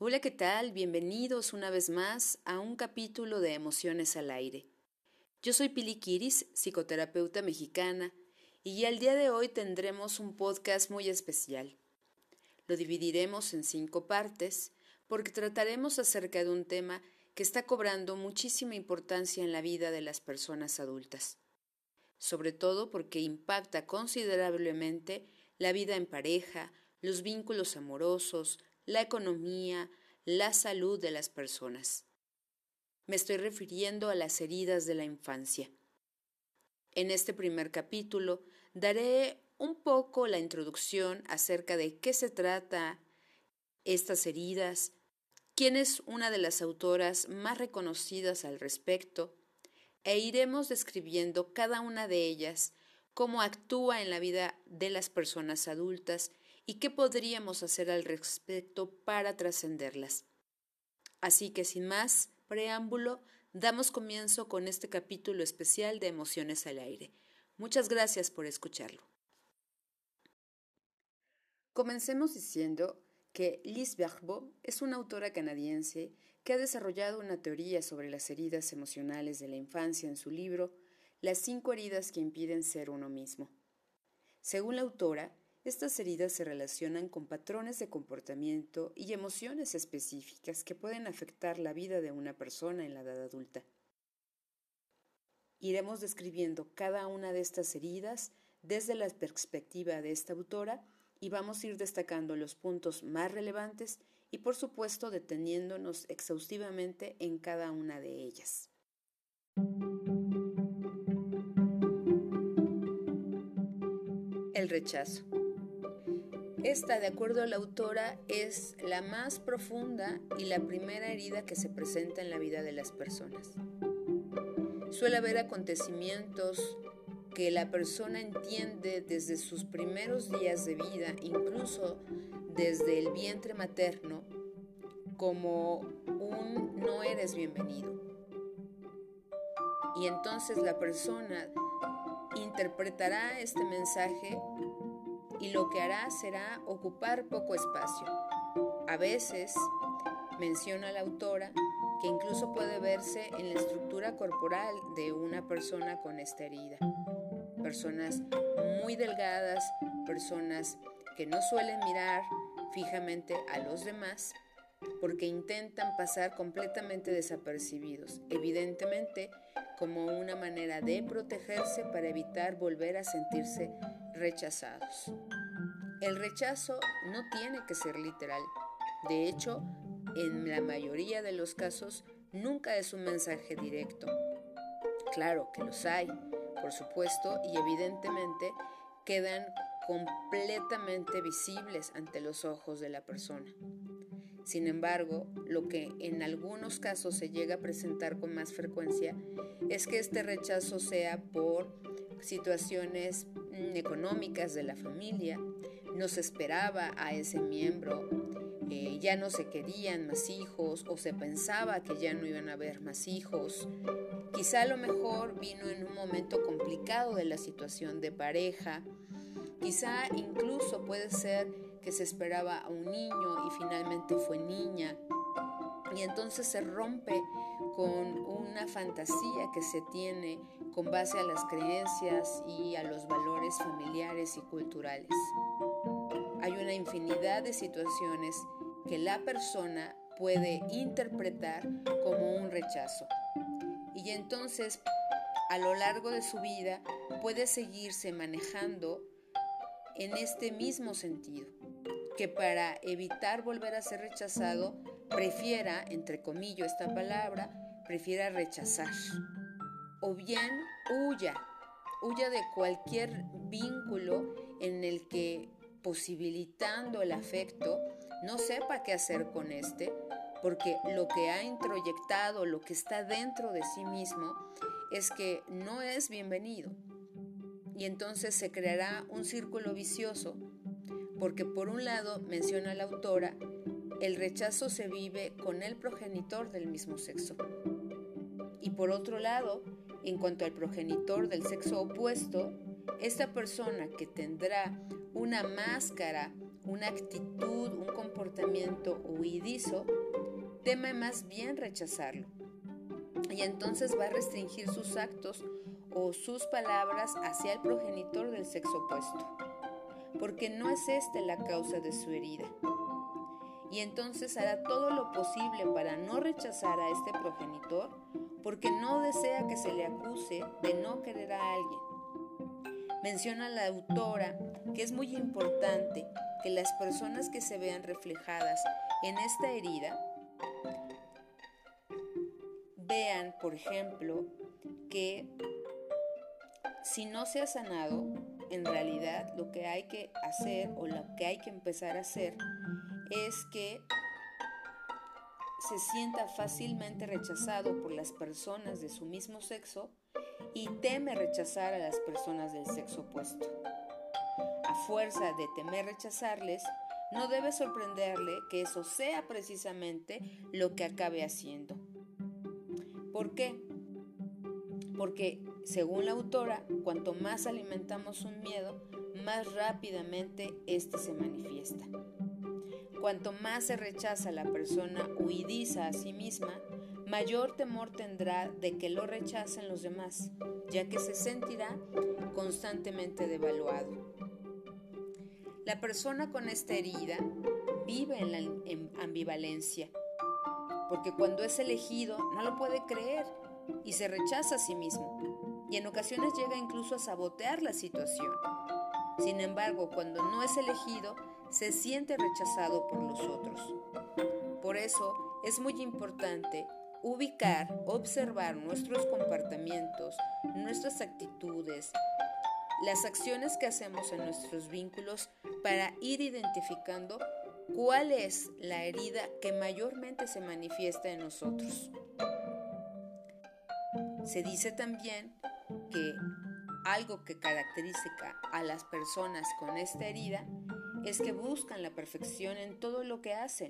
Hola, ¿qué tal? Bienvenidos una vez más a un capítulo de Emociones al Aire. Yo soy Pili Kiris, psicoterapeuta mexicana, y al día de hoy tendremos un podcast muy especial. Lo dividiremos en cinco partes porque trataremos acerca de un tema que está cobrando muchísima importancia en la vida de las personas adultas, sobre todo porque impacta considerablemente la vida en pareja, los vínculos amorosos, la economía, la salud de las personas. Me estoy refiriendo a las heridas de la infancia. En este primer capítulo daré un poco la introducción acerca de qué se trata estas heridas, quién es una de las autoras más reconocidas al respecto, e iremos describiendo cada una de ellas, cómo actúa en la vida de las personas adultas y qué podríamos hacer al respecto para trascenderlas. Así que sin más preámbulo, damos comienzo con este capítulo especial de Emociones al Aire. Muchas gracias por escucharlo. Comencemos diciendo que Liz Bergbo es una autora canadiense que ha desarrollado una teoría sobre las heridas emocionales de la infancia en su libro Las cinco heridas que impiden ser uno mismo. Según la autora, estas heridas se relacionan con patrones de comportamiento y emociones específicas que pueden afectar la vida de una persona en la edad adulta. Iremos describiendo cada una de estas heridas desde la perspectiva de esta autora y vamos a ir destacando los puntos más relevantes y por supuesto deteniéndonos exhaustivamente en cada una de ellas. El rechazo. Esta, de acuerdo a la autora, es la más profunda y la primera herida que se presenta en la vida de las personas. Suele haber acontecimientos que la persona entiende desde sus primeros días de vida, incluso desde el vientre materno, como un no eres bienvenido. Y entonces la persona interpretará este mensaje y lo que hará será ocupar poco espacio. A veces, menciona la autora, que incluso puede verse en la estructura corporal de una persona con esta herida. Personas muy delgadas, personas que no suelen mirar fijamente a los demás porque intentan pasar completamente desapercibidos, evidentemente como una manera de protegerse para evitar volver a sentirse rechazados. El rechazo no tiene que ser literal. De hecho, en la mayoría de los casos nunca es un mensaje directo. Claro que los hay, por supuesto, y evidentemente quedan completamente visibles ante los ojos de la persona. Sin embargo, lo que en algunos casos se llega a presentar con más frecuencia es que este rechazo sea por situaciones mm, económicas de la familia, no se esperaba a ese miembro, eh, ya no se querían más hijos o se pensaba que ya no iban a haber más hijos. Quizá a lo mejor vino en un momento complicado de la situación de pareja, quizá incluso puede ser que se esperaba a un niño y finalmente fue niña. Y entonces se rompe con una fantasía que se tiene con base a las creencias y a los valores familiares y culturales. Hay una infinidad de situaciones que la persona puede interpretar como un rechazo. Y entonces, a lo largo de su vida, puede seguirse manejando en este mismo sentido que para evitar volver a ser rechazado, prefiera, entre comillas esta palabra, prefiera rechazar. O bien huya, huya de cualquier vínculo en el que posibilitando el afecto no sepa qué hacer con este, porque lo que ha introyectado, lo que está dentro de sí mismo, es que no es bienvenido. Y entonces se creará un círculo vicioso porque por un lado, menciona la autora, el rechazo se vive con el progenitor del mismo sexo. Y por otro lado, en cuanto al progenitor del sexo opuesto, esta persona que tendrá una máscara una actitud, un comportamiento huidizo, teme más bien rechazarlo. Y entonces va a restringir sus actos o sus palabras hacia el progenitor del sexo opuesto, porque no es este la causa de su herida. Y entonces hará todo lo posible para no rechazar a este progenitor, porque no desea que se le acuse de no querer a alguien. Menciona la autora que es muy importante que las personas que se vean reflejadas en esta herida vean, por ejemplo, que si no se ha sanado, en realidad lo que hay que hacer o lo que hay que empezar a hacer es que se sienta fácilmente rechazado por las personas de su mismo sexo y teme rechazar a las personas del sexo opuesto. A fuerza de temer rechazarles, no debe sorprenderle que eso sea precisamente lo que acabe haciendo. ¿Por qué? Porque, según la autora, cuanto más alimentamos un miedo, más rápidamente éste se manifiesta. Cuanto más se rechaza la persona huidiza a sí misma, mayor temor tendrá de que lo rechacen los demás, ya que se sentirá constantemente devaluado. La persona con esta herida vive en la ambivalencia, porque cuando es elegido no lo puede creer y se rechaza a sí mismo, y en ocasiones llega incluso a sabotear la situación. Sin embargo, cuando no es elegido, se siente rechazado por los otros. Por eso es muy importante ubicar, observar nuestros comportamientos, nuestras actitudes, las acciones que hacemos en nuestros vínculos para ir identificando cuál es la herida que mayormente se manifiesta en nosotros. Se dice también que algo que caracteriza a las personas con esta herida es que buscan la perfección en todo lo que hacen,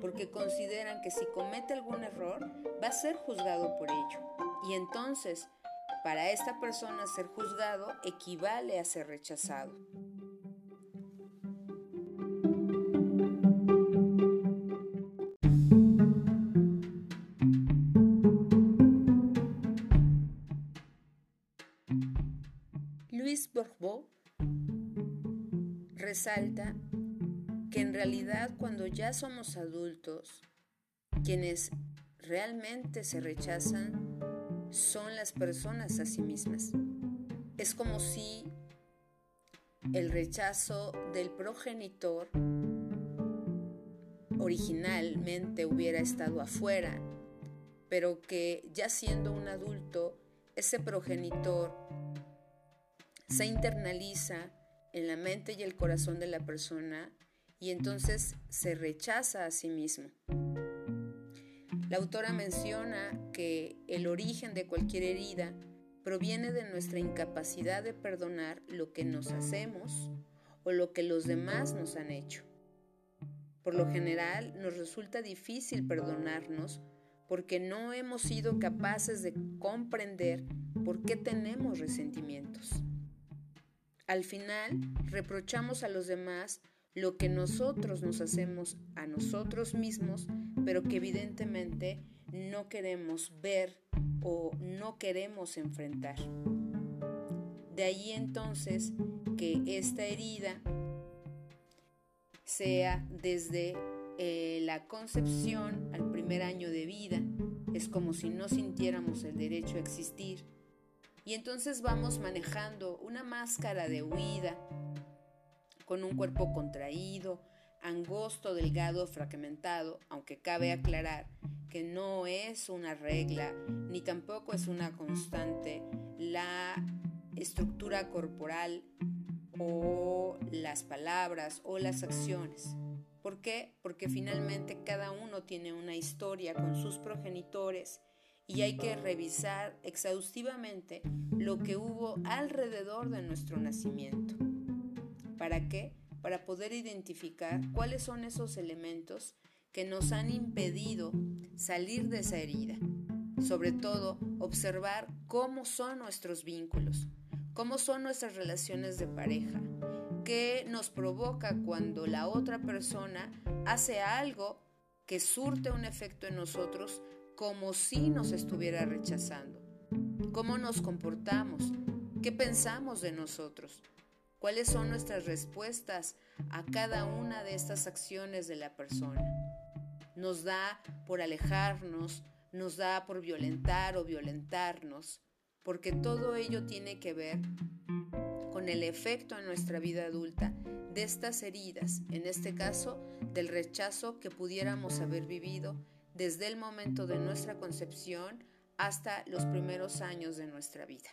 porque consideran que si comete algún error va a ser juzgado por ello. Y entonces, para esta persona ser juzgado equivale a ser rechazado. Resalta que en realidad cuando ya somos adultos, quienes realmente se rechazan son las personas a sí mismas. Es como si el rechazo del progenitor originalmente hubiera estado afuera, pero que ya siendo un adulto, ese progenitor se internaliza en la mente y el corazón de la persona y entonces se rechaza a sí mismo. La autora menciona que el origen de cualquier herida proviene de nuestra incapacidad de perdonar lo que nos hacemos o lo que los demás nos han hecho. Por lo general nos resulta difícil perdonarnos porque no hemos sido capaces de comprender por qué tenemos resentimientos. Al final, reprochamos a los demás lo que nosotros nos hacemos a nosotros mismos, pero que evidentemente no queremos ver o no queremos enfrentar. De ahí entonces que esta herida sea desde eh, la concepción al primer año de vida, es como si no sintiéramos el derecho a existir, y entonces vamos manejando una máscara de huida con un cuerpo contraído, angosto, delgado, fragmentado, aunque cabe aclarar que no es una regla ni tampoco es una constante la estructura corporal o las palabras o las acciones. ¿Por qué? Porque finalmente cada uno tiene una historia con sus progenitores y hay que revisar exhaustivamente lo que hubo alrededor de nuestro nacimiento. ¿Para qué? Para poder identificar cuáles son esos elementos que nos han impedido salir de esa herida. Sobre todo, observar cómo son nuestros vínculos, cómo son nuestras relaciones de pareja, ¿Qué nos provoca cuando la otra persona hace algo que surte un efecto en nosotros como si nos estuviera rechazando? ¿Cómo nos comportamos? ¿Qué pensamos de nosotros? ¿Cuáles son nuestras respuestas a cada una de estas acciones de la persona? ¿Nos da por alejarnos? ¿Nos da por violentar o violentarnos? Porque todo ello tiene que ver con el efecto en nuestra vida adulta de estas heridas, en este caso del rechazo que pudiéramos haber vivido desde el momento de nuestra concepción hasta los primeros años de nuestra vida.